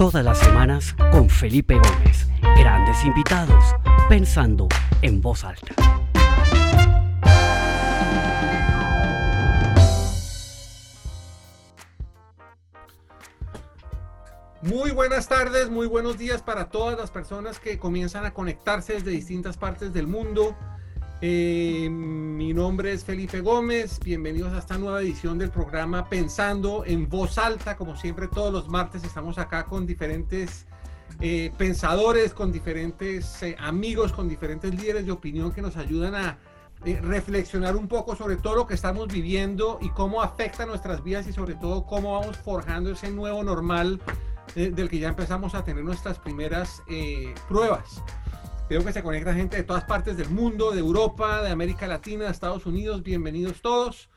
Todas las semanas con Felipe Gómez. Grandes invitados, pensando en voz alta. Muy buenas tardes, muy buenos días para todas las personas que comienzan a conectarse desde distintas partes del mundo. Eh, mi nombre es Felipe Gómez, bienvenidos a esta nueva edición del programa Pensando en Voz Alta, como siempre todos los martes estamos acá con diferentes eh, pensadores, con diferentes eh, amigos, con diferentes líderes de opinión que nos ayudan a reflexionar un poco sobre todo lo que estamos viviendo y cómo afecta nuestras vidas y sobre todo cómo vamos forjando ese nuevo normal del que ya empezamos a tener nuestras primeras pruebas. Veo que se conecta gente de todas partes del mundo, de Europa, de América Latina, de Estados Unidos. Bienvenidos todos.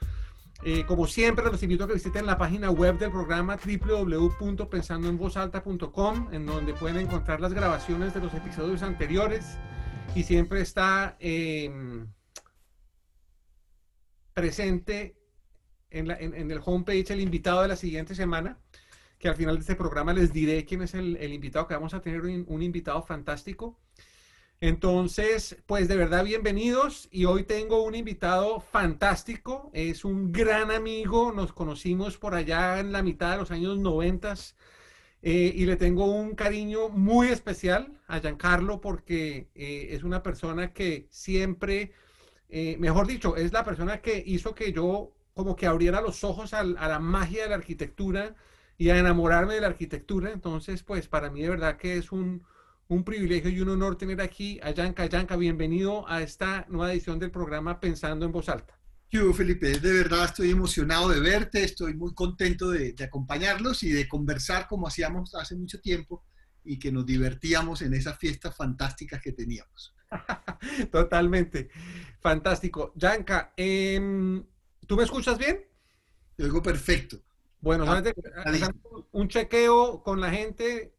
Eh, como siempre, los invito a que visiten la página web del programa www.pensandoenvozalta.com, en donde pueden encontrar las grabaciones de los episodios anteriores y siempre está em, presente en, el homepage el invitado de la siguiente semana, que al final de este programa les diré quién es el, invitado, que vamos a tener un invitado fantástico. Entonces, pues de verdad bienvenidos. Y hoy tengo un invitado fantástico, es un gran amigo, nos conocimos por allá en la mitad de los años noventas. Eh, y le tengo un cariño muy especial a Giancarlo porque eh, es una persona que siempre, eh, mejor dicho, es la persona que hizo que yo como que abriera los ojos a la magia de la arquitectura y a enamorarme de la arquitectura. Entonces, pues para mí de verdad que es un un privilegio y un honor tener aquí a Yanka. Yanka, bienvenido a esta nueva edición del programa Pensando en Voz Alta. Yo, Felipe, de verdad estoy emocionado de verte, estoy muy contento de, acompañarlos y de conversar como hacíamos hace mucho tiempo y que nos divertíamos en esas fiestas fantásticas que teníamos. Totalmente, fantástico. Yanka, em, ¿tú me escuchas bien? Te oigo perfecto. Bueno, ah, un chequeo con la gente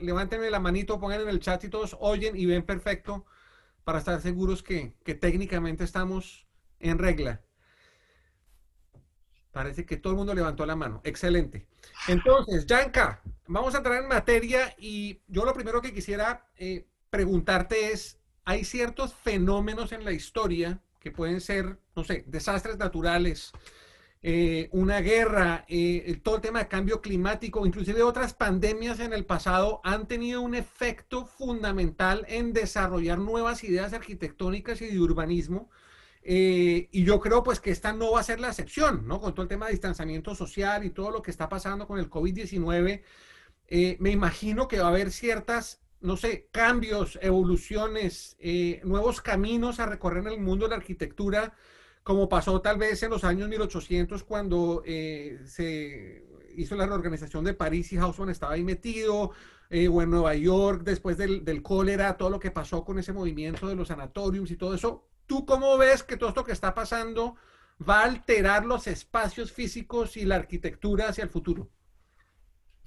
levántenme la manito, pongan en el chat y todos oyen y ven perfecto para estar seguros que, técnicamente estamos en regla. Parece que todo el mundo levantó la mano. Excelente. Entonces, Yanka, vamos a entrar en materia y yo lo primero que quisiera eh, preguntarte es, hay ciertos fenómenos en la historia que pueden ser, no sé, desastres naturales, eh, una guerra, eh, todo el tema de cambio climático, inclusive otras pandemias en el pasado han tenido un efecto fundamental en desarrollar nuevas ideas arquitectónicas y de urbanismo. Eh, y yo creo pues que esta no va a ser la excepción, ¿no? Con todo el tema de distanciamiento social y todo lo que está pasando con el COVID-19, me imagino que va a haber ciertas, no sé, cambios, evoluciones, nuevos caminos a recorrer en el mundo de la arquitectura como pasó tal vez en los años 1800 cuando eh, se hizo la reorganización de París y Haussmann estaba ahí metido, eh, o en Nueva York después del, del, cólera, todo lo que pasó con ese movimiento de los sanatoriums y todo eso. ¿Tú cómo ves que todo esto que está pasando va a alterar los espacios físicos y la arquitectura hacia el futuro?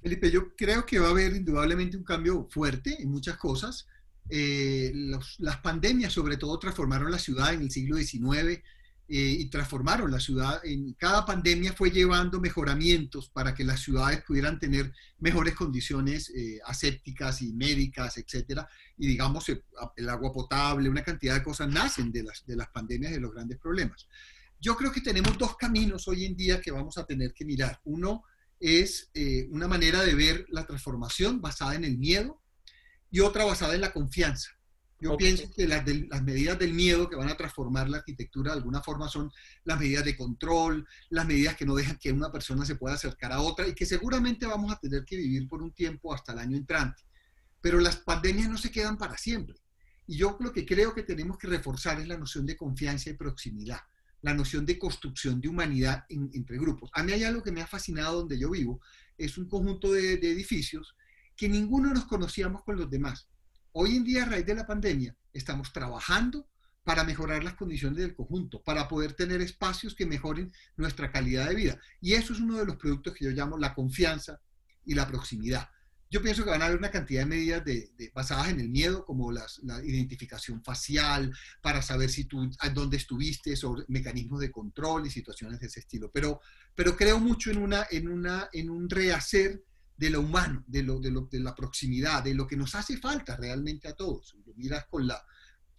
Felipe, yo creo que va a haber indudablemente un cambio fuerte en muchas cosas. Eh, las pandemias sobre todo transformaron la ciudad en el siglo XIX, eh, y transformaron la ciudad. En cada pandemia fue llevando mejoramientos para que las ciudades pudieran tener mejores condiciones eh, asépticas y médicas, etcétera. Y digamos, eh, el agua potable, una cantidad de cosas nacen de las, de las pandemias, de los grandes problemas. Yo creo que tenemos dos caminos hoy en día que vamos a tener que mirar. Uno es una manera de ver la transformación basada en el miedo y otra basada en la confianza. Yo pienso que las, las, medidas del miedo que van a transformar la arquitectura de alguna forma son las medidas de control, las medidas que no dejan que una persona se pueda acercar a otra y que seguramente vamos a tener que vivir por un tiempo hasta el año entrante. Pero las pandemias no se quedan para siempre. Y yo lo que creo que tenemos que reforzar es la noción de confianza y proximidad, la noción de construcción de humanidad entre grupos. A mí hay algo que me ha fascinado donde yo vivo, es un conjunto de, de edificios que ninguno nos conocíamos con los demás Hoy en día, a raíz de la pandemia, estamos trabajando para mejorar las condiciones del conjunto, para poder tener espacios que mejoren nuestra calidad de vida. Y eso es uno de los productos que yo llamo la confianza y la proximidad. Yo pienso que van a haber una cantidad de medidas basadas en el miedo, como la identificación facial, para saber tú, dónde estuviste, sobre mecanismos de control y situaciones de ese estilo. Pero, pero creo mucho en, una, en, una, en un rehacer de lo humano, de, lo, de, lo, de la proximidad, de lo que nos hace falta realmente a todos. Si lo miras con la,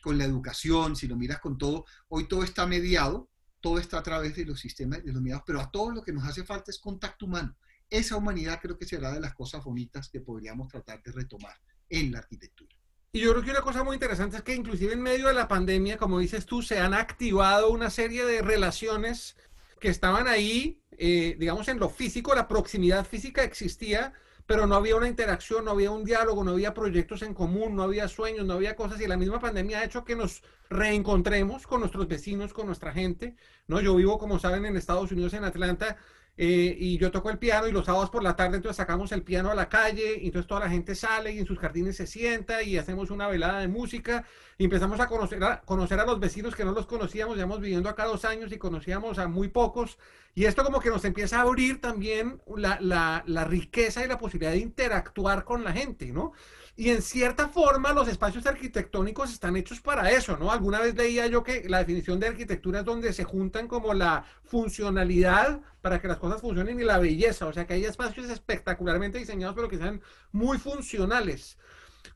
con la educación, si lo miras con todo, hoy todo está mediado, todo está a través de los sistemas de los mediados, pero a todos lo que nos hace falta es contacto humano. Esa humanidad creo que será de las cosas bonitas que podríamos tratar de retomar en la arquitectura. Y yo creo que una cosa muy interesante es que inclusive en medio de la pandemia, como dices tú, se han activado una serie de relaciones que estaban ahí, eh, digamos, en lo físico, la proximidad física existía, pero no había una interacción, no había un diálogo, no había proyectos en común, no había sueños, no había cosas, y la misma pandemia ha hecho que nos reencontremos con nuestros vecinos, con nuestra gente, ¿no? Yo vivo, como saben, en Estados Unidos, en Atlanta, eh, y yo toco el piano y los sábados por la tarde entonces sacamos el piano a la calle y entonces toda la gente sale y en sus jardines se sienta y hacemos una velada de música y empezamos a conocer a, conocer a los vecinos que no los conocíamos, llevamos viviendo acá dos años y conocíamos a muy pocos y esto como que nos empieza a abrir también la, la, la riqueza y la posibilidad de interactuar con la gente, ¿no? Y en cierta forma los espacios arquitectónicos están hechos para eso, ¿no? Alguna vez leía yo que la definición de arquitectura es donde se juntan como la funcionalidad para que las cosas funcionen y la belleza, o sea que hay espacios espectacularmente diseñados pero que sean muy funcionales.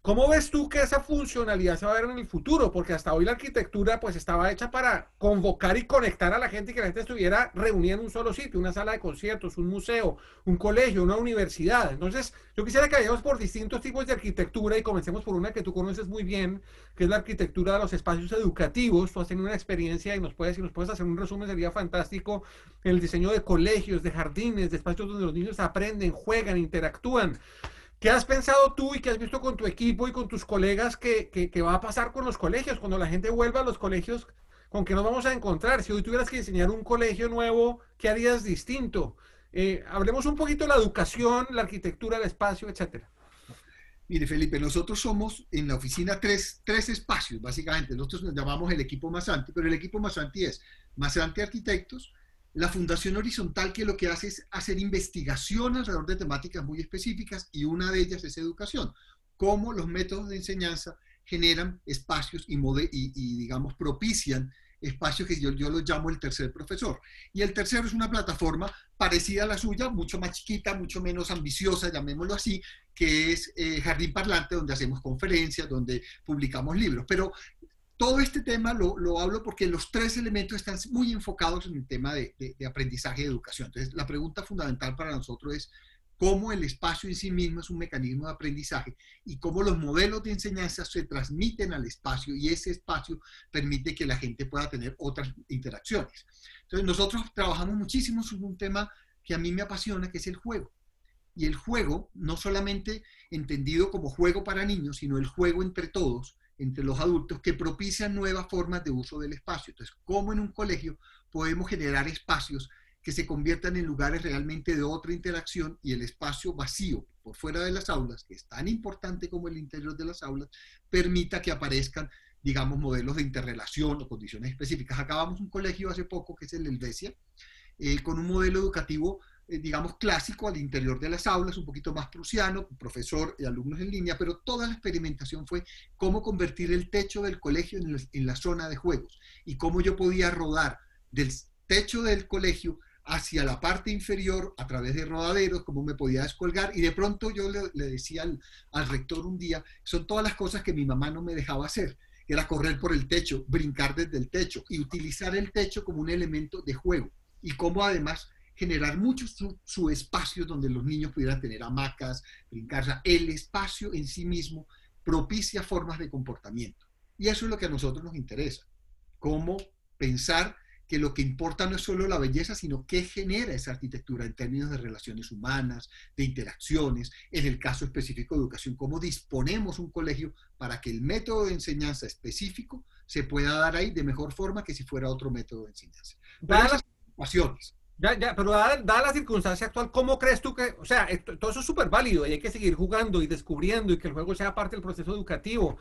¿Cómo ves tú que esa funcionalidad se va a ver en el futuro? Porque hasta hoy la arquitectura pues estaba hecha para convocar y conectar a la gente y que la gente estuviera reunida en un solo sitio, una sala de conciertos, un museo, un colegio, una universidad. Entonces, yo quisiera que vayamos por distintos tipos de arquitectura y comencemos por una que tú conoces muy bien, que es la arquitectura de los espacios educativos. Tú has tenido una experiencia y nos puedes, si nos puedes hacer un resumen, sería fantástico, en el diseño de colegios, de jardines, de espacios donde los niños aprenden, juegan, interactúan. ¿Qué has pensado tú y qué has visto con tu equipo y con tus colegas que, que, va a pasar con los colegios? Cuando la gente vuelva a los colegios, ¿con qué nos vamos a encontrar? Si hoy tuvieras que diseñar un colegio nuevo, ¿qué harías distinto? Eh, hablemos un poquito de la educación, la arquitectura, el espacio, etcétera. Mire, Felipe, nosotros somos en la oficina tres, tres espacios, básicamente. Nosotros nos llamamos el equipo Masanti, pero el equipo Masanti es Masanti Arquitectos, la Fundación Horizontal que lo que hace es hacer investigación alrededor de temáticas muy específicas y una de ellas es educación. Cómo los métodos de enseñanza generan espacios y, y, digamos, propician espacios que yo, yo los llamo el tercer profesor. Y el tercero es una plataforma parecida a la suya, mucho más chiquita, mucho menos ambiciosa, llamémoslo así, que es eh, Jardín Parlante, donde hacemos conferencias, donde publicamos libros. Pero todo este tema lo, lo, hablo porque los tres elementos están muy enfocados en el tema de, de, aprendizaje y educación. Entonces, la pregunta fundamental para nosotros es cómo el espacio en sí mismo es un mecanismo de aprendizaje y cómo los modelos de enseñanza se transmiten al espacio y ese espacio permite que la gente pueda tener otras interacciones. Entonces, nosotros trabajamos muchísimo sobre un tema que a mí me apasiona, que es el juego. Y el juego, no solamente entendido como juego para niños, sino el juego entre todos, entre los adultos que propician nuevas formas de uso del espacio. Entonces, ¿cómo en un colegio podemos generar espacios que se conviertan en lugares realmente de otra interacción y el espacio vacío por fuera de las aulas, que es tan importante como el interior de las aulas, permita que aparezcan, digamos, modelos de interrelación o condiciones específicas. Acabamos un colegio hace poco, que es el Helvecia, eh, con un modelo educativo digamos, clásico al interior de las aulas, un poquito más prusiano, profesor y alumnos en línea, pero toda la experimentación fue cómo convertir el techo del colegio en, la zona de juegos y cómo yo podía rodar del techo del colegio hacia la parte inferior a través de rodaderos, cómo me podía descolgar. Y de pronto yo le, decía al, al, rector un día, son todas las cosas que mi mamá no me dejaba hacer. Era correr por el techo, brincar desde el techo y utilizar el techo como un elemento de juego. Y cómo además generar muchos su, espacio donde los niños pudieran tener hamacas, brincar. el espacio en sí mismo propicia formas de comportamiento. Y eso es lo que a nosotros nos interesa. Cómo pensar que lo que importa no es solo la belleza, sino qué genera esa arquitectura en términos de relaciones humanas, de interacciones, en el caso específico de educación, cómo disponemos un colegio para que el método de enseñanza específico se pueda dar ahí de mejor forma que si fuera otro método de enseñanza. Dadas las preocupaciones, ya, ya, pero dada, la circunstancia actual, ¿cómo crees tú que, o sea, todo eso es súper válido y hay que seguir jugando y descubriendo y que el juego sea parte del proceso educativo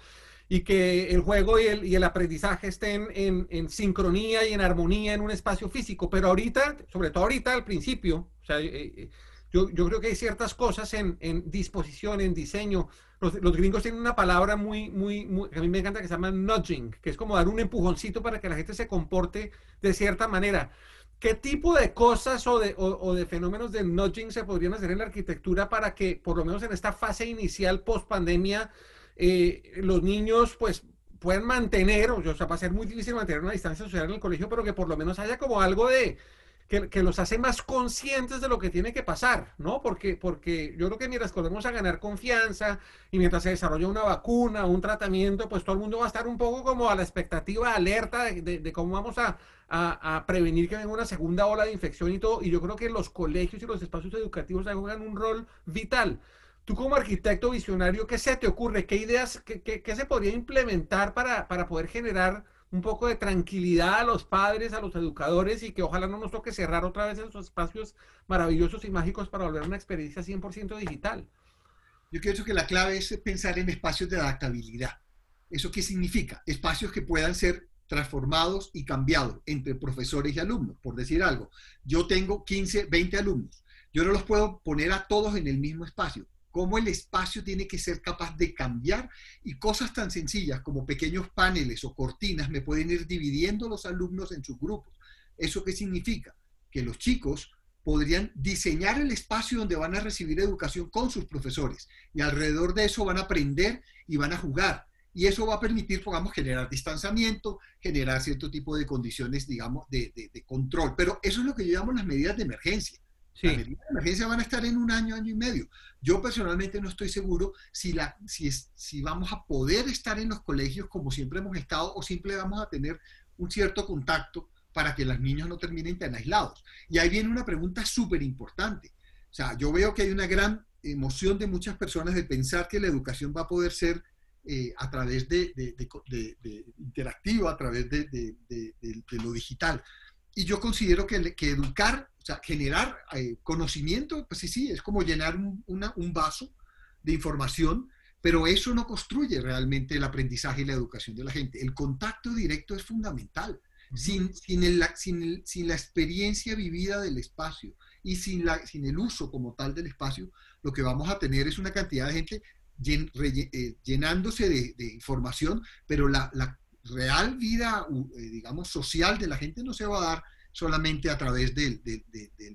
y que el juego y el, y el aprendizaje estén en, en, sincronía y en armonía en un espacio físico, pero ahorita, sobre todo ahorita al principio, o sea, eh, eh, yo, yo, creo que hay ciertas cosas en, en disposición, en diseño. Los, los, gringos tienen una palabra muy, muy, muy, que a mí me encanta que se llama nudging, que es como dar un empujoncito para que la gente se comporte de cierta manera. ¿Qué tipo de cosas o de, o, de, fenómenos de nudging se podrían hacer en la arquitectura para que, por lo menos en esta fase inicial post pandemia, eh, los niños pues puedan mantener, o sea, va a ser muy difícil mantener una distancia social en el colegio, pero que por lo menos haya como algo de, que, los hace más conscientes de lo que tiene que pasar, ¿no? Porque, porque yo creo que mientras volvemos a ganar confianza y mientras se desarrolla una vacuna, un tratamiento, pues todo el mundo va a estar un poco como a la expectativa, alerta de, cómo vamos a, a, prevenir que venga una segunda ola de infección y todo. Y yo creo que los colegios y los espacios educativos juegan un rol vital. Tú como arquitecto visionario, ¿qué se te ocurre? ¿Qué ideas, qué, qué, se podría implementar para, para poder generar un poco de tranquilidad a los padres, a los educadores y que ojalá no nos toque cerrar otra vez esos espacios maravillosos y mágicos para volver a una experiencia 100% digital. Yo creo que la clave es pensar en espacios de adaptabilidad. ¿Eso qué significa? Espacios que puedan ser transformados y cambiados entre profesores y alumnos, por decir algo. Yo tengo 15, 20 alumnos. Yo no los puedo poner a todos en el mismo espacio cómo el espacio tiene que ser capaz de cambiar y cosas tan sencillas como pequeños paneles o cortinas me pueden ir dividiendo los alumnos en sus grupos. ¿Eso qué significa? Que los chicos podrían diseñar el espacio donde van a recibir educación con sus profesores y alrededor de eso van a aprender y van a jugar. Y eso va a permitir, podamos generar distanciamiento, generar cierto tipo de condiciones, digamos, de, de control. Pero eso es lo que yo llamo las medidas de emergencia. Las medidas de emergencia van a estar en un año, año y medio. Yo personalmente no estoy seguro si, la, si, es, si vamos a poder estar en los colegios como siempre hemos estado o simplemente vamos a tener un cierto contacto para que los niños no terminen tan aislados. Y ahí viene una pregunta súper importante. O sea, yo veo que hay una gran emoción de muchas personas de pensar que la educación va a poder ser eh, a través de, de, de, interactivo, a través de, lo digital. Y yo considero que, que educar o sea, generar eh, conocimiento, pues sí, sí, es como llenar un, un, vaso de información, pero eso no construye realmente el aprendizaje y la educación de la gente. El contacto directo es fundamental. Sin, sin, el, sin, sin, la experiencia vivida del espacio y sin, la, sin el uso como tal del espacio, lo que vamos a tener es una cantidad de gente eh, llenándose de, información, pero la, la real vida, eh, digamos, social de la gente no se va a dar solamente a través de,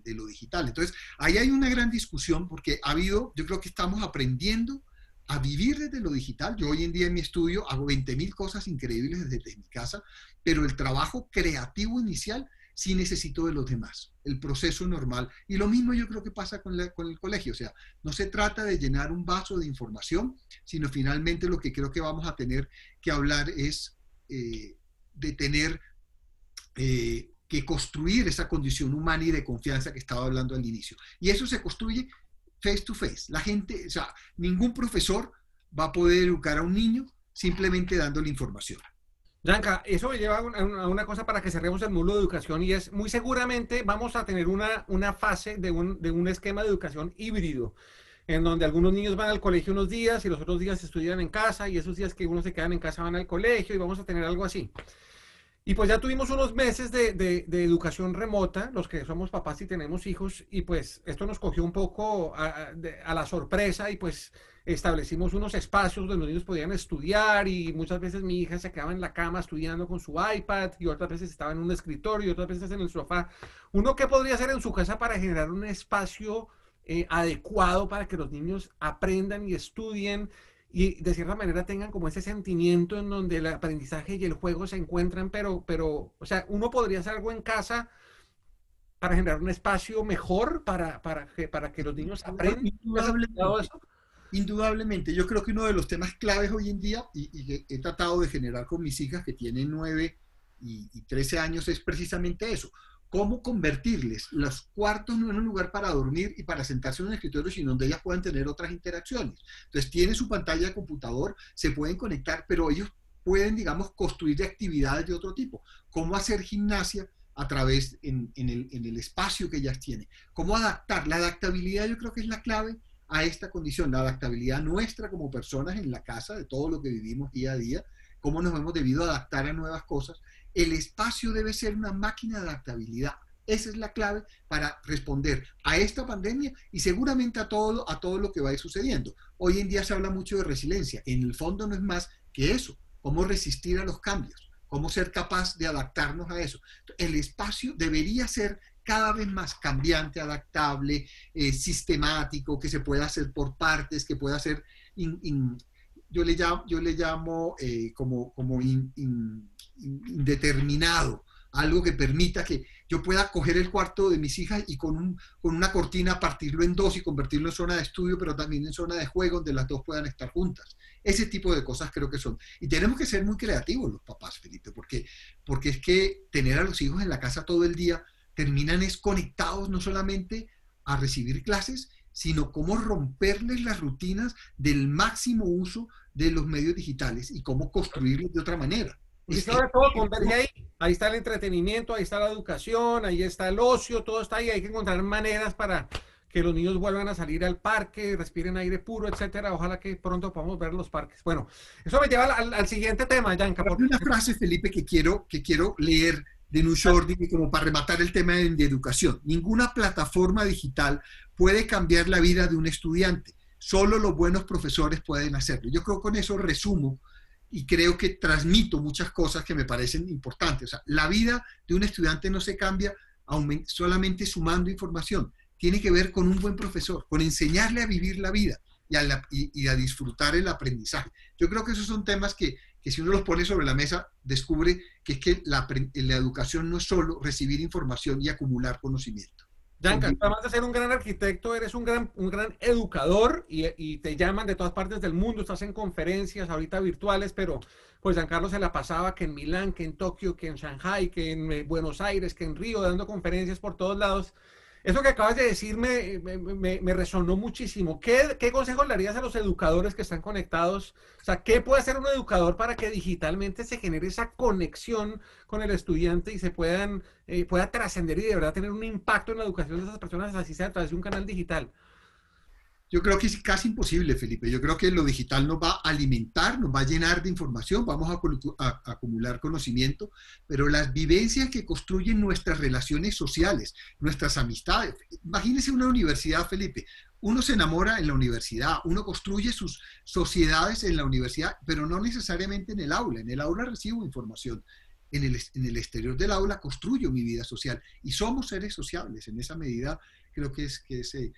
lo digital. Entonces, ahí hay una gran discusión porque ha habido, yo creo que estamos aprendiendo a vivir desde lo digital. Yo hoy en día en mi estudio hago 20.000 cosas increíbles desde, mi casa, pero el trabajo creativo inicial sí necesito de los demás, el proceso normal. Y lo mismo yo creo que pasa con, con el colegio, o sea, no se trata de llenar un vaso de información, sino finalmente lo que creo que vamos a tener que hablar es eh, de tener eh, que construir esa condición humana y de confianza que estaba hablando al inicio. Y eso se construye face to face. La gente, o sea, ningún profesor va a poder educar a un niño simplemente dándole información. Yanka, eso me lleva a una, cosa para que cerremos el módulo de educación y es muy seguramente vamos a tener una, una fase de un, de un esquema de educación híbrido en donde algunos niños van al colegio unos días y los otros días estudian en casa y esos días que unos se quedan en casa van al colegio y vamos a tener algo así. Y pues ya tuvimos unos meses de, de, educación remota, los que somos papás y tenemos hijos, y pues esto nos cogió un poco a, la sorpresa y pues establecimos unos espacios donde los niños podían estudiar y muchas veces mi hija se quedaba en la cama estudiando con su iPad y otras veces estaba en un escritorio y otras veces en el sofá. ¿Uno qué podría hacer en su casa para generar un espacio eh, adecuado para que los niños aprendan y estudien y de cierta manera tengan como ese sentimiento en donde el aprendizaje y el juego se encuentran, pero, pero, o sea, uno podría hacer algo en casa para generar un espacio mejor para, para, que, para que los niños aprendan. Indudablemente, yo creo que uno de los temas claves hoy en día, y, y he tratado de generar con mis hijas que tienen 9 y, y 13 años, es precisamente eso cómo convertirles los cuartos no en un lugar para dormir y para sentarse en un escritorio, sino donde ellas puedan tener otras interacciones. Entonces, tiene su pantalla de computador, se pueden conectar, pero ellos pueden, digamos, construir actividades de otro tipo. Cómo hacer gimnasia a través en, el, en el espacio que ellas tienen. Cómo adaptar. La adaptabilidad yo creo que es la clave a esta condición, la adaptabilidad nuestra como personas en la casa, de todo lo que vivimos día a día, cómo nos hemos debido adaptar a nuevas cosas el espacio debe ser una máquina de adaptabilidad. Esa es la clave para responder a esta pandemia y seguramente a todo, a todo lo que va sucediendo. Hoy en día se habla mucho de resiliencia. En el fondo no es más que eso, cómo resistir a los cambios. cómo ser capaz de adaptarnos a eso. El espacio debería ser cada vez más cambiante, adaptable, eh, sistemático, que se pueda hacer por partes, que pueda ser, yo le llamo, yo le llamo como, como indeterminado, algo que permita que yo pueda coger el cuarto de mis hijas y con, un, con una cortina partirlo en dos y convertirlo en zona de estudio, pero también en zona de juego donde las dos puedan estar juntas. Ese tipo de cosas creo que son. Y tenemos que ser muy creativos los papás, Felipe, porque, porque es que tener a los hijos en la casa todo el día terminan es conectados no solamente a recibir clases, sino cómo romperles las rutinas del máximo uso de los medios digitales y cómo construirlos de otra manera. Y sobre todo ahí, ahí está el entretenimiento, ahí está la educación, ahí está el ocio, todo está ahí, hay que encontrar maneras para que los niños vuelvan a salir al parque, respiren aire puro, etcétera. Ojalá que pronto podamos ver los parques. Bueno, eso me lleva al, siguiente tema, Yanka. Hay una frase, Felipe, que quiero, que quiero leer de Nushordi como para rematar el tema de, educación. Ninguna plataforma digital puede cambiar la vida de un estudiante. Solo los buenos profesores pueden hacerlo. Yo creo que con eso resumo y creo que transmito muchas cosas que me parecen importantes. La vida de un estudiante no se cambia solamente sumando información. Tiene que ver con un buen profesor, con enseñarle a vivir la vida y a, y, a disfrutar el aprendizaje. Yo creo que esos son temas que, que, si uno los pone sobre la mesa, descubre que es que la, la educación no es solo recibir información y acumular conocimiento. Yanka, además de ser un gran arquitecto, eres un gran, un gran educador y, y, te llaman de todas partes del mundo, estás en conferencias ahorita virtuales, pero pues Giancarlo se la pasaba que en Milán, que en Tokio, que en Shanghai, que en eh, Buenos Aires, que en Río, dando conferencias por todos lados. Eso que acabas de decir me, me, resonó muchísimo. ¿Qué, ¿Qué consejos le harías a los educadores que están conectados? O sea, ¿qué puede hacer un educador para que digitalmente se genere esa conexión con el estudiante y se puedan, eh, pueda trascender y de verdad tener un impacto en la educación de esas personas, así sea a través de un canal digital? Yo creo que es casi imposible, Felipe. Yo creo que lo digital nos va a alimentar, nos va a llenar de información, vamos a, acumular conocimiento, pero las vivencias que construyen nuestras relaciones sociales, nuestras amistades. Imagínese una universidad, Felipe. Uno se enamora en la universidad, uno construye sus sociedades en la universidad, pero no necesariamente en el aula. En el aula recibo información. En el, en el exterior del aula construyo mi vida social y somos seres sociables. En esa medida creo que es, que es eh,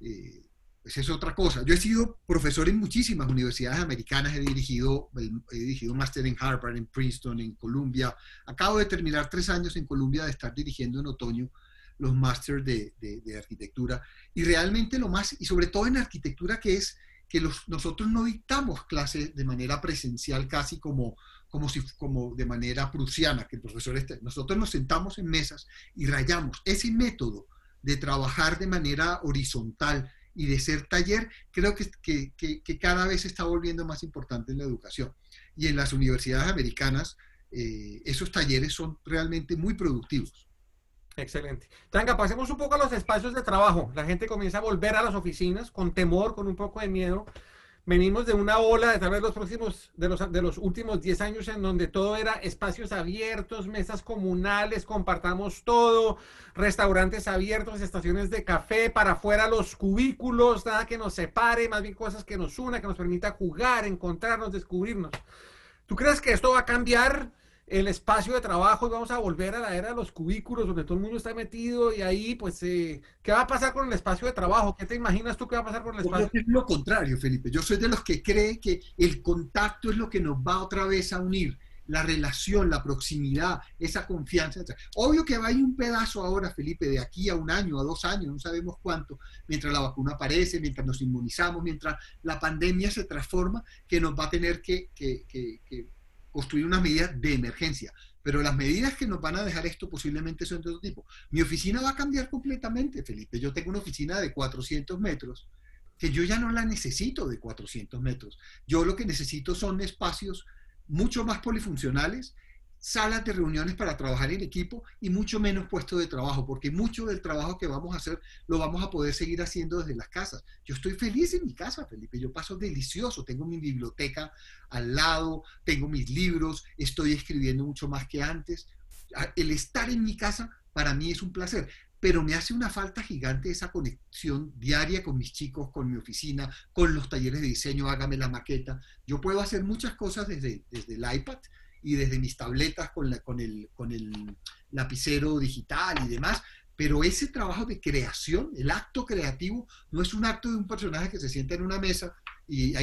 eh, esa es otra cosa. Yo he sido profesor en muchísimas universidades americanas, he dirigido, he dirigido un máster en Harvard, en Princeton, en Columbia. Acabo de terminar tres años en Columbia de estar dirigiendo en otoño los másters de, de, arquitectura. Y realmente lo más, y sobre todo en arquitectura, que es que los, nosotros no dictamos clases de manera presencial casi como, como, si, como de manera prusiana, que el. Nosotros nos sentamos en mesas y rayamos. Ese método de trabajar de manera horizontal, y de ser taller, creo que, que, que, cada vez se está volviendo más importante en la educación. Y en las universidades americanas, eh, esos talleres son realmente muy productivos. Excelente. Tanga, pasemos un poco a los espacios de trabajo. La gente comienza a volver a las oficinas con temor, con un poco de miedo venimos de una ola de tal vez los próximos, de los, de los últimos 10 años en donde todo era espacios abiertos, mesas comunales, compartamos todo, restaurantes abiertos, estaciones de café, para afuera los cubículos, nada que nos separe, más bien cosas que nos una, que nos permita jugar, encontrarnos, descubrirnos. ¿Tú crees que esto va a cambiar? El espacio de trabajo y vamos a volver a la era de los cubículos donde todo el mundo está metido y ahí, pues, eh, ¿qué va a pasar con el espacio de trabajo? ¿Qué te imaginas tú que va a pasar con el espacio? es lo contrario, Felipe. Yo soy de los que cree que el contacto es lo que nos va otra vez a unir. La relación, la proximidad, esa confianza. Obvio que va a ir un pedazo ahora, Felipe, de aquí a un año, a dos años, no sabemos cuánto, mientras la vacuna aparece, mientras nos inmunizamos, mientras la pandemia se transforma, que nos va a tener que, que, que, que construir unas medidas de emergencia. Pero las medidas que nos van a dejar esto posiblemente son de otro tipo. Mi oficina va a cambiar completamente, Felipe. Yo tengo una oficina de 400 metros que yo ya no la necesito de 400 metros. Yo lo que necesito son espacios mucho más polifuncionales salas de reuniones para trabajar en equipo y mucho menos puestos de trabajo, porque mucho del trabajo que vamos a hacer lo vamos a poder seguir haciendo desde las casas. Yo estoy feliz en mi casa, Felipe, yo paso delicioso, tengo mi biblioteca al lado, tengo mis libros, estoy escribiendo mucho más que antes. El estar en mi casa para mí es un placer, pero me hace una falta gigante esa conexión diaria con mis chicos, con mi oficina, con los talleres de diseño, hágame la maqueta. Yo puedo hacer muchas cosas desde, desde el iPad y desde mis tabletas con, la, con, el, con el lapicero digital y demás, pero ese trabajo de creación, el acto creativo, no es un acto de un personaje que se sienta en una mesa y,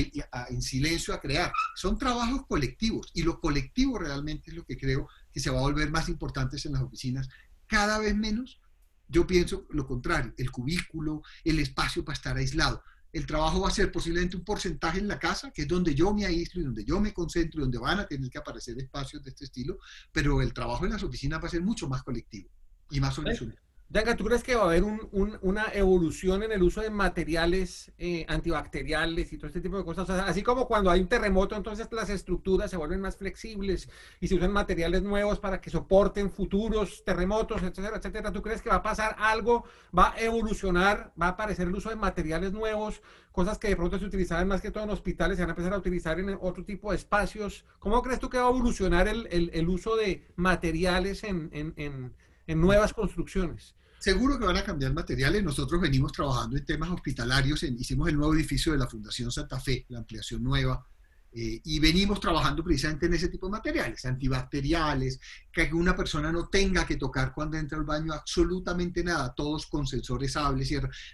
en silencio a crear. Son trabajos colectivos y lo colectivo realmente es lo que creo que se va a volver más importantes en las oficinas cada vez menos. Yo pienso lo contrario, el cubículo, el espacio para estar aislado. El trabajo va a ser posiblemente un porcentaje en la casa, que es donde yo me aíslo y donde yo me concentro y donde van a tener que aparecer espacios de este estilo, pero el trabajo en las oficinas va a ser mucho más colectivo y más horizontal. Yanga, ¿tú crees que va a haber una evolución en el uso de materiales eh, antibacteriales y todo este tipo de cosas? así como cuando hay un terremoto, entonces las estructuras se vuelven más flexibles y se usan materiales nuevos para que soporten futuros terremotos, etcétera, etcétera. ¿Tú crees que va a pasar algo? ¿Va a evolucionar? ¿Va a aparecer el uso de materiales nuevos? Cosas que de pronto se utilizaban más que todo en hospitales, se van a empezar a utilizar en otro tipo de espacios. ¿Cómo crees tú que va a evolucionar el, uso de materiales en, en nuevas construcciones? Seguro que van a cambiar materiales. Nosotros venimos trabajando en temas hospitalarios. hicimos el nuevo edificio de la Fundación Santa Fe, la ampliación nueva, eh, y venimos trabajando precisamente en ese tipo de materiales, antibacteriales, que una persona no tenga que tocar cuando entra al baño absolutamente nada, todos con sensores hables.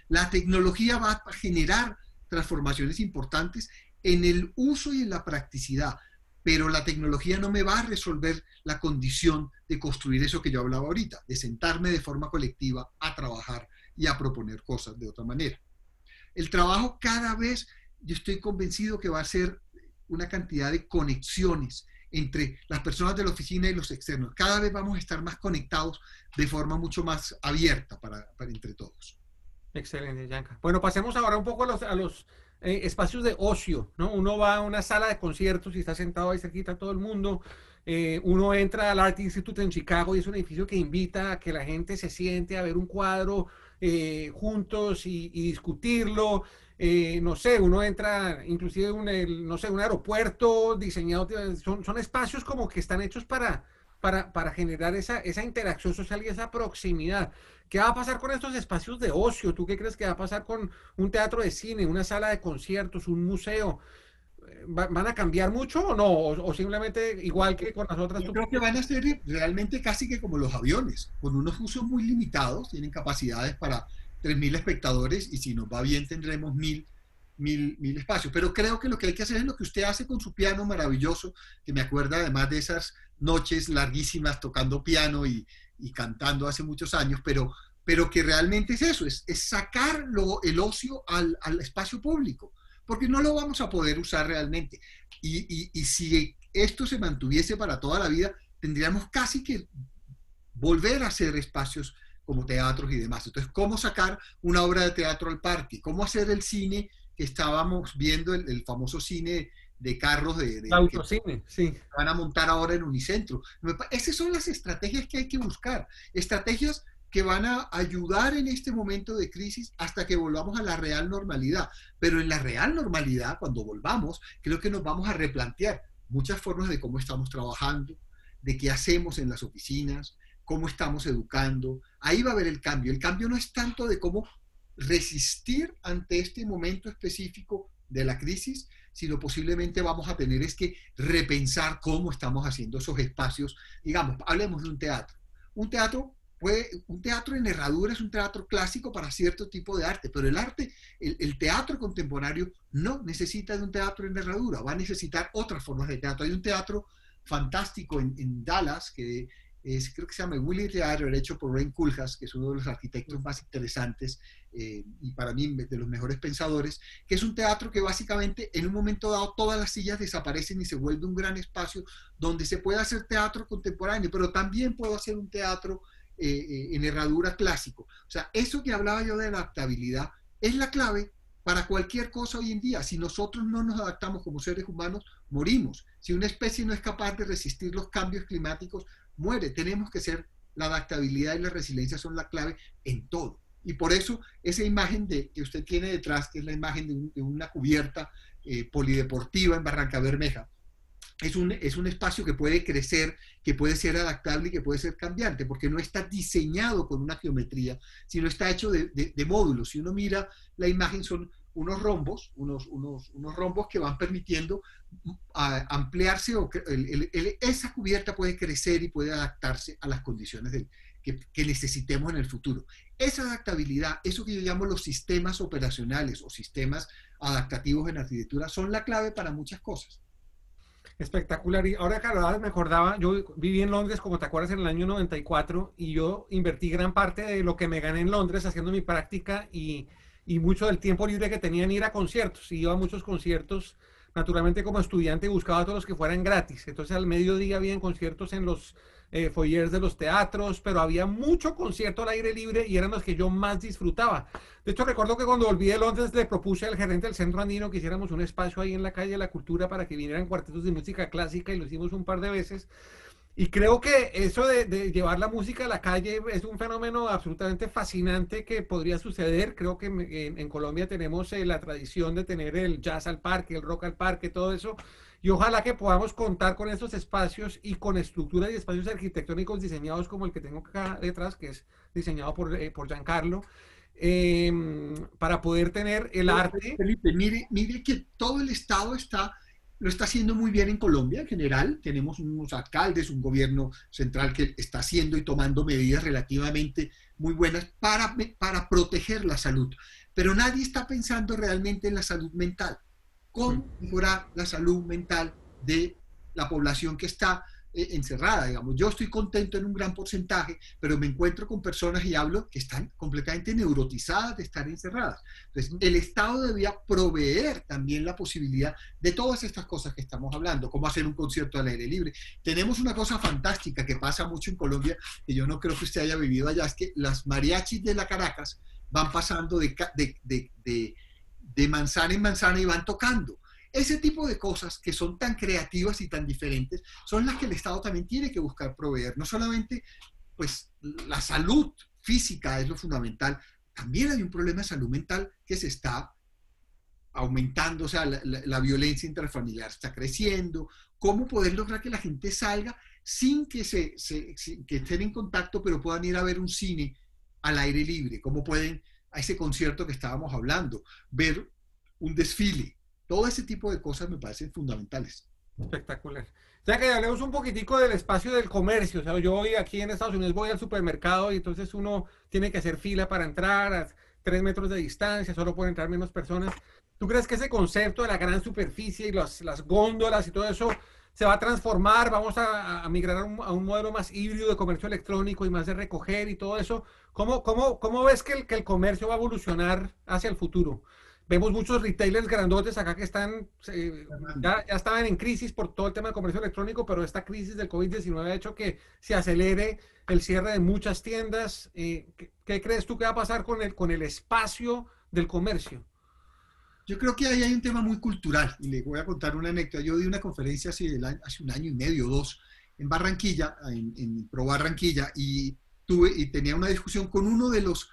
La tecnología va a generar transformaciones importantes en el uso y en la practicidad pero la tecnología no me va a resolver la condición de construir eso que yo hablaba ahorita, de sentarme de forma colectiva a trabajar y a proponer cosas de otra manera. El trabajo cada vez, yo estoy convencido que va a ser una cantidad de conexiones entre las personas de la oficina y los externos. Cada vez vamos a estar más conectados de forma mucho más abierta para, entre todos. Excelente, Yanka. Bueno, pasemos ahora un poco a los, a los eh, espacios de ocio, ¿no? Uno va a una sala de conciertos y está sentado ahí cerquita todo el mundo. Eh, uno entra al Art Institute en Chicago y es un edificio que invita a que la gente se siente a ver un cuadro eh, juntos y, discutirlo. no sé, uno entra inclusive en un, no sé, un aeropuerto diseñado, son, son espacios como que están hechos para, para, para generar esa, esa interacción social y esa proximidad. ¿Qué va a pasar con estos espacios de ocio? ¿Tú qué crees que va a pasar con un teatro de cine, una sala de conciertos, un museo? Eh, ¿Van a cambiar mucho o no? ¿O, simplemente igual que con las otras? Yo creo que van a ser realmente casi que como los aviones, con unos usos muy limitados, tienen capacidades para 3.000 espectadores y si nos va bien tendremos 1.000 mil, mil espacios. Pero creo que lo que hay que hacer es lo que usted hace con su piano maravilloso, que me acuerda además de esas noches larguísimas tocando piano y, y cantando hace muchos años, pero, pero que realmente es eso, es, es sacar el ocio al, al, espacio público, porque no lo vamos a poder usar realmente. Y, y, si esto se mantuviese para toda la vida, tendríamos casi que volver a hacer espacios como teatros y demás. Entonces, ¿cómo sacar una obra de teatro al parque? ¿Cómo hacer el cine estábamos viendo el, famoso cine de carros de, autocine, sí. van a montar ahora en Unicentro. Esas son las estrategias que hay que buscar, estrategias que van a ayudar en este momento de crisis hasta que volvamos a la real normalidad. Pero en la real normalidad, cuando volvamos, creo que nos vamos a replantear muchas formas de cómo estamos trabajando, de qué hacemos en las oficinas, cómo estamos educando. Ahí va a haber el cambio. El cambio no es tanto de cómo resistir ante este momento específico de la crisis, sino posiblemente vamos a tener es que repensar cómo estamos haciendo esos espacios. Digamos, hablemos de un teatro. Un teatro puede, un teatro en herradura es un teatro clásico para cierto tipo de arte, pero el arte, el, teatro contemporáneo no necesita de un teatro en herradura, va a necesitar otras formas de teatro. Hay un teatro fantástico en, en Dallas que es, creo que se llama Willy Theater, hecho por Rain Kulhas, que es uno de los arquitectos más interesantes eh, y para mí de los mejores pensadores, que es un teatro que básicamente en un momento dado todas las sillas desaparecen y se vuelve un gran espacio donde se puede hacer teatro contemporáneo, pero también puedo hacer un teatro eh, eh, en herradura clásico. O sea, eso que hablaba yo de adaptabilidad es la clave para cualquier cosa hoy en día. Si nosotros no nos adaptamos como seres humanos, morimos. Si una especie no es capaz de resistir los cambios climáticos, muere. Tenemos que ser, la adaptabilidad y la resiliencia son la clave en todo. Y por eso esa imagen de, que usted tiene detrás, que es la imagen de, una cubierta eh, polideportiva en Barranca Bermeja, es un, es un espacio que puede crecer, que puede ser adaptable y que puede ser cambiante, porque no está diseñado con una geometría, sino está hecho de, módulos. Si uno mira la imagen, son unos rombos, unos, unos, unos rombos que van permitiendo mm, ampliarse o esa cubierta puede crecer y puede adaptarse a las condiciones que, que, necesitemos en el futuro. Esa adaptabilidad, eso que yo llamo los sistemas operacionales o sistemas adaptativos en arquitectura, son la clave para muchas cosas. Espectacular. Y ahora, claro, me acordaba, yo viví en Londres, como te acuerdas, en el año 94 y yo invertí gran parte de lo que me gané en Londres haciendo mi práctica y, y mucho del tiempo libre que tenía en ir a conciertos. Y iba a muchos conciertos, naturalmente como estudiante buscaba todos los que fueran gratis. Entonces al mediodía había conciertos en los eh, de los teatros, pero había mucho concierto al aire libre y eran los que yo más disfrutaba. De hecho, recuerdo que cuando volví de Londres le propuse al gerente del Centro Andino que hiciéramos un espacio ahí en la calle de la Cultura para que vinieran cuartetos de música clásica y lo hicimos un par de veces. Y creo que eso de, llevar la música a la calle es un fenómeno absolutamente fascinante que podría suceder. Creo que en, Colombia tenemos eh, la tradición de tener el jazz al parque, el rock al parque, todo eso. Y ojalá que podamos contar con estos espacios y con estructuras y espacios arquitectónicos diseñados como el que tengo acá detrás, que es diseñado por, eh, por Giancarlo, em, para poder tener el arte. Felipe, mire, mire que todo el Estado está, lo está haciendo muy bien en Colombia en general. Tenemos unos alcaldes, un gobierno central que está haciendo y tomando medidas relativamente muy buenas para, para proteger la salud. Pero nadie está pensando realmente en la salud mental cómo mejorar la salud mental de la población que está encerrada, digamos. Yo estoy contento en un gran porcentaje, pero me encuentro con personas y hablo que están completamente neurotizadas de estar encerradas. Entonces, el Estado debía proveer también la posibilidad de todas estas cosas que estamos hablando, como hacer un concierto al aire libre. Tenemos una cosa fantástica que pasa mucho en Colombia, que yo no creo que usted haya vivido allá, es que las mariachis de la Caracas van pasando de, de, de de manzana en manzana y van tocando. Ese tipo de cosas que son tan creativas y tan diferentes son las que el Estado también tiene que buscar proveer. No solamente, pues, la salud física es lo fundamental, también hay un problema de salud mental que se está aumentando, o sea, la, violencia intrafamiliar está creciendo, cómo poder lograr que la gente salga sin que, se, que estén en contacto, pero puedan ir a ver un cine al aire libre, cómo pueden a ese concierto que estábamos hablando, ver un desfile. Todo ese tipo de cosas me parecen fundamentales. Espectacular. Ya que hablemos un poquitico del espacio del comercio. O sea, yo hoy aquí en Estados Unidos voy al supermercado y entonces uno tiene que hacer fila para entrar a tres metros de distancia, solo pueden entrar menos personas. ¿Tú crees que ese concepto de la gran superficie y las, las góndolas y todo eso se va a transformar? ¿Vamos a, migrar a un, a un, modelo más híbrido de comercio electrónico y más de recoger y todo eso? ¿Cómo, cómo, cómo ves que el, que el comercio va a evolucionar hacia el futuro? Vemos muchos retailers grandotes acá que están, ya, ya, estaban en crisis por todo el tema del comercio electrónico, pero esta crisis del COVID-19 ha hecho que se acelere el cierre de muchas tiendas. Eh, ¿qué, crees tú que va a pasar con el, con el espacio del comercio? Yo creo que ahí hay un tema muy cultural y le voy a contar una anécdota. Yo di una conferencia hace, hace un año y medio, dos, en Barranquilla, en, en Pro Barranquilla, y y tenía una discusión con uno de los,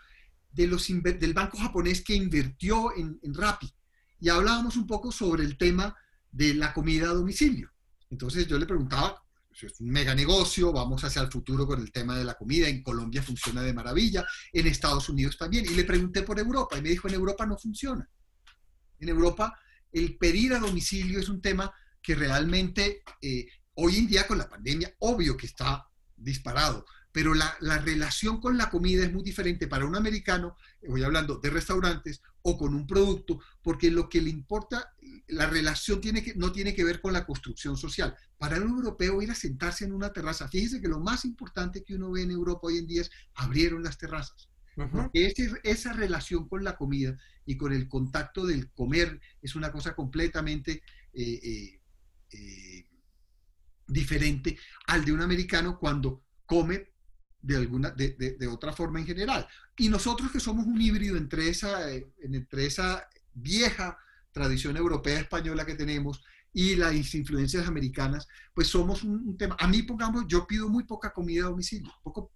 del banco japonés que invirtió en, en Rappi y hablábamos un poco sobre el tema de la comida a domicilio. Entonces yo le preguntaba, es un mega negocio, vamos hacia el futuro con el tema de la comida, en Colombia funciona de maravilla, en Estados Unidos también, y le pregunté por Europa y me dijo, en Europa no funciona. En Europa el pedir a domicilio es un tema que realmente eh, hoy en día con la pandemia, obvio que está disparado, pero la, relación con la comida es muy diferente para un americano, voy hablando de restaurantes, o con un producto, porque lo que le importa, la relación tiene que, no tiene que ver con la construcción social. Para un europeo ir a sentarse en una terraza, fíjese que lo más importante que uno ve en Europa hoy en día es abrieron las terrazas. esa relación con la comida y con el contacto del comer es una cosa completamente eh, eh, eh, diferente al de un americano cuando come de, alguna, de, de, otra forma en general. Y nosotros que somos un híbrido entre esa, eh, entre esa vieja tradición europea española que tenemos y las influencias americanas, pues somos un, tema. A mí, pongamos, yo pido muy poca comida a domicilio, poco,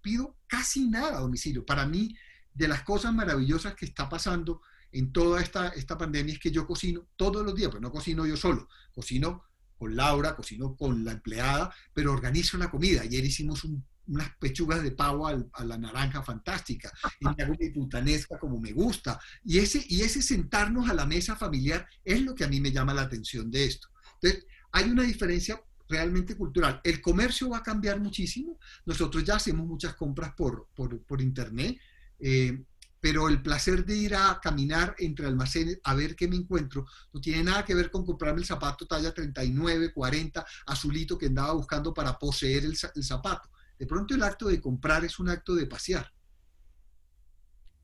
pido casi nada a domicilio. Para mí, de las cosas maravillosas que está pasando en toda esta, esta pandemia es que yo cocino todos los días, pero no cocino yo solo, cocino con Laura, cocino con la empleada, pero organizo la comida. Ayer hicimos un unas pechugas de pavo a la naranja fantástica, y me hago putanesca como me gusta. Y ese, y ese sentarnos a la mesa familiar es lo que a mí me llama la atención de esto. Entonces, hay una diferencia realmente cultural. El comercio va a cambiar muchísimo. Nosotros ya hacemos muchas compras por, por, por internet. Eh, pero el placer de ir a caminar entre almacenes a ver qué me encuentro no tiene nada que ver con comprarme el zapato talla 39, 40, azulito que andaba buscando para poseer el, zapato. De pronto el acto de comprar es un acto de pasear.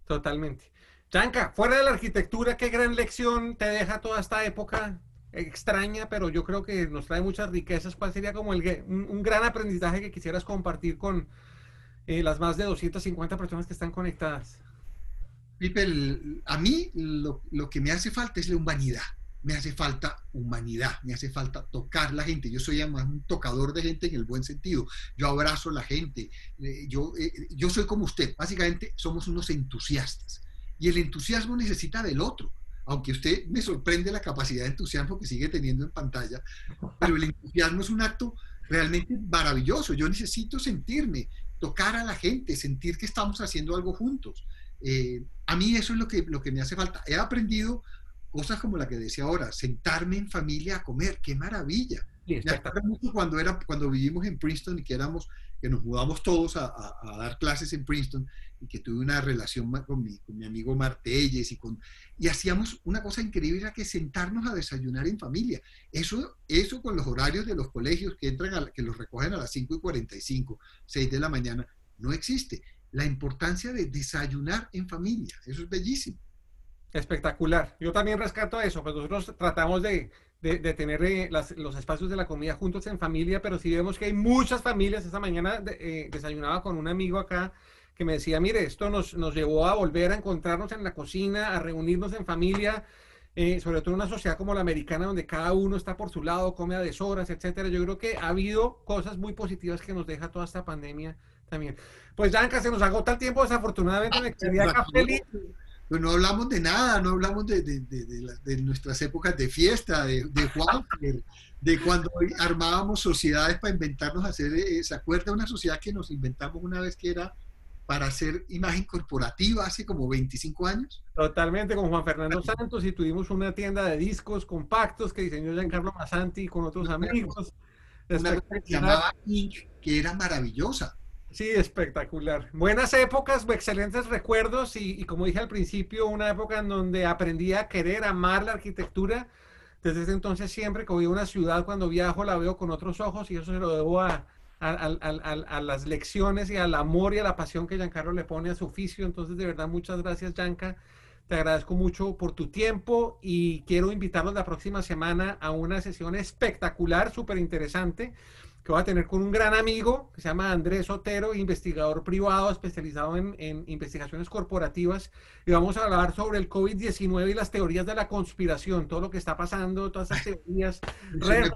Totalmente. Yanka, fuera de la arquitectura, ¿qué gran lección te deja toda esta época extraña, pero yo creo que nos trae muchas riquezas? ¿Cuál sería como el, un, gran aprendizaje que quisieras compartir con eh, las más de 250 personas que están conectadas? A mí lo, que me hace falta es la humanidad. Me hace falta humanidad, me hace falta tocar la gente. Yo soy además un tocador de gente en el buen sentido. Yo abrazo a la gente. Eh, yo, eh, yo soy como usted. Básicamente somos unos entusiastas. Y el entusiasmo necesita del otro. Aunque usted me sorprende la capacidad de entusiasmo que sigue teniendo en pantalla, pero el entusiasmo es un acto realmente maravilloso. Yo necesito sentirme, tocar a la gente, sentir que estamos haciendo algo juntos. Eh, a mí eso es lo que, lo que me hace falta. He aprendido cosas como la que decía ahora, sentarme en familia a comer, qué maravilla. me acuerdo mucho cuando, era, cuando vivimos en Princeton y que, éramos, que nos mudamos todos a, dar clases en Princeton y que tuve una relación con mi, con mi amigo Martelles y, con, y hacíamos una cosa increíble, era que sentarnos a desayunar en familia. Eso, eso con los horarios de los colegios que, entran que los recogen a las 5 y 45, 6 de la mañana, no existe la importancia de desayunar en familia. Eso es bellísimo. Espectacular. Yo también rescato eso, pues nosotros tratamos de, tener eh, los espacios de la comida juntos en familia, pero si vemos que hay muchas familias, esta mañana eh, desayunaba con un amigo acá que me decía, mire, esto nos, nos llevó a volver a encontrarnos en la cocina, a reunirnos en familia, eh, sobre todo en una sociedad como la americana, donde cada uno está por su lado, come a deshoras, etcétera. Yo creo que ha habido cosas muy positivas que nos deja toda esta pandemia también. Pues Yanka, se nos agota el tiempo, desafortunadamente me feliz. Pues no hablamos de nada, no hablamos de, de, de, nuestras épocas de fiesta, de, Juan, de cuando armábamos sociedades para inventarnos hacer, eh, ¿se acuerda una sociedad que nos inventamos una vez que era para hacer imagen corporativa hace como 25 años? Totalmente, con Juan Fernando Santos y tuvimos una tienda de discos compactos que diseñó Giancarlo Masanti con otros amigos. Una que se llamaba Inc., que era maravillosa. Sí, espectacular. Buenas épocas, excelentes recuerdos y, como dije al principio, una época en donde aprendí a querer, amar la arquitectura. Desde ese entonces siempre que voy a una ciudad, cuando viajo, la veo con otros ojos y eso se lo debo a, a, las lecciones y al amor y a la pasión que Giancarlo le pone a su oficio. Entonces, de verdad, muchas gracias, Gianca. Te agradezco mucho por tu tiempo y quiero invitarlos la próxima semana a una sesión espectacular, súper interesante que voy a tener con un gran amigo que se llama Andrés Otero, investigador privado especializado en, investigaciones corporativas, y vamos a hablar sobre el COVID-19 y las teorías de la conspiración, todo lo que está pasando, todas esas teorías, redes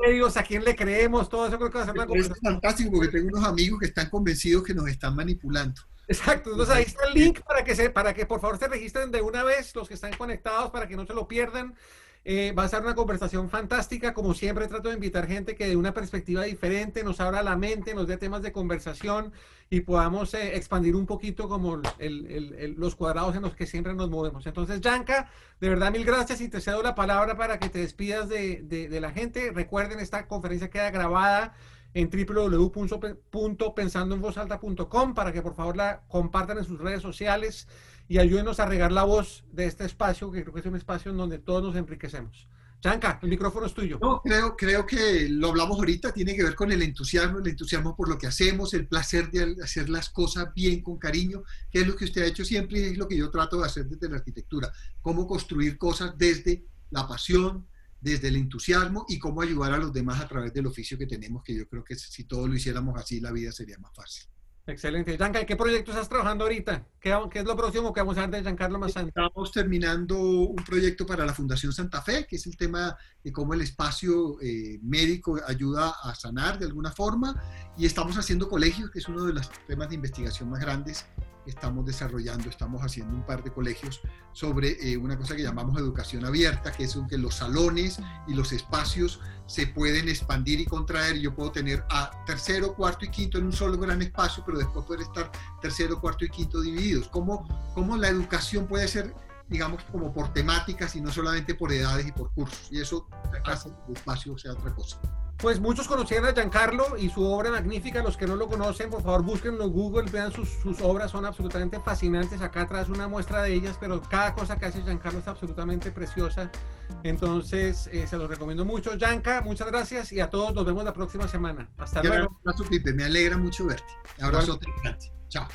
medios, a quién le creemos, todo eso creo que va a ser una Es fantástico porque tengo unos amigos que están convencidos que nos están manipulando. Exacto, entonces ahí está el link para que, se, para que por favor se registren de una vez los que están conectados para que no se lo pierdan. Eh, va a ser una conversación fantástica. Como siempre, trato de invitar gente que de una perspectiva diferente nos abra la mente, nos dé temas de conversación y podamos eh, expandir un poquito como los cuadrados en los que siempre nos movemos. Entonces, Yanka, de verdad, mil gracias y te cedo la palabra para que te despidas de, de la gente. Recuerden, esta conferencia queda grabada en www.pensandoenvozalta.com para que por favor la compartan en sus redes sociales y ayúdenos a regar la voz de este espacio, que creo que es un espacio en donde todos nos enriquecemos. Chanca, el micrófono es tuyo. No, creo, creo que lo hablamos ahorita, tiene que ver con el entusiasmo, el entusiasmo por lo que hacemos, el placer de hacer las cosas bien, con cariño, que es lo que usted ha hecho siempre y es lo que yo trato de hacer desde la arquitectura. Cómo construir cosas desde la pasión, desde el entusiasmo y cómo ayudar a los demás a través del oficio que tenemos, que yo creo que si todos lo hiciéramos así, la vida sería más fácil. Excelente. Giancarlo, ¿qué proyecto estás trabajando ahorita? ¿Qué, es lo próximo que vamos a ver de Giancarlo Mazzani? Estamos terminando un proyecto para la Fundación Santa Fe, que es el tema de cómo el espacio eh, médico ayuda a sanar de alguna forma. Y estamos haciendo colegios, que es uno de los temas de investigación más grandes estamos desarrollando, estamos haciendo un par de colegios sobre eh, una cosa que llamamos educación abierta, que es que los salones y los espacios se pueden expandir y contraer. Yo puedo tener a tercero, cuarto y quinto en un solo gran espacio, pero después poder estar tercero, cuarto y quinto divididos. ¿Cómo, cómo la educación puede ser digamos, como por temáticas y no solamente por edades y por cursos. Y eso hace que el espacio sea otra cosa. Pues muchos conocían a Giancarlo y su obra magnífica. Los que no lo conocen, por favor, búsquenlo en Google, vean sus, sus, obras, son absolutamente fascinantes. Acá atrás una muestra de ellas, pero cada cosa que hace Giancarlo es absolutamente preciosa. Entonces, eh, se los recomiendo mucho. Gianca, muchas gracias y a todos nos vemos la próxima semana. Hasta luego. Abrazo, Pipe. Me alegra mucho verte. Abrazo. Chao.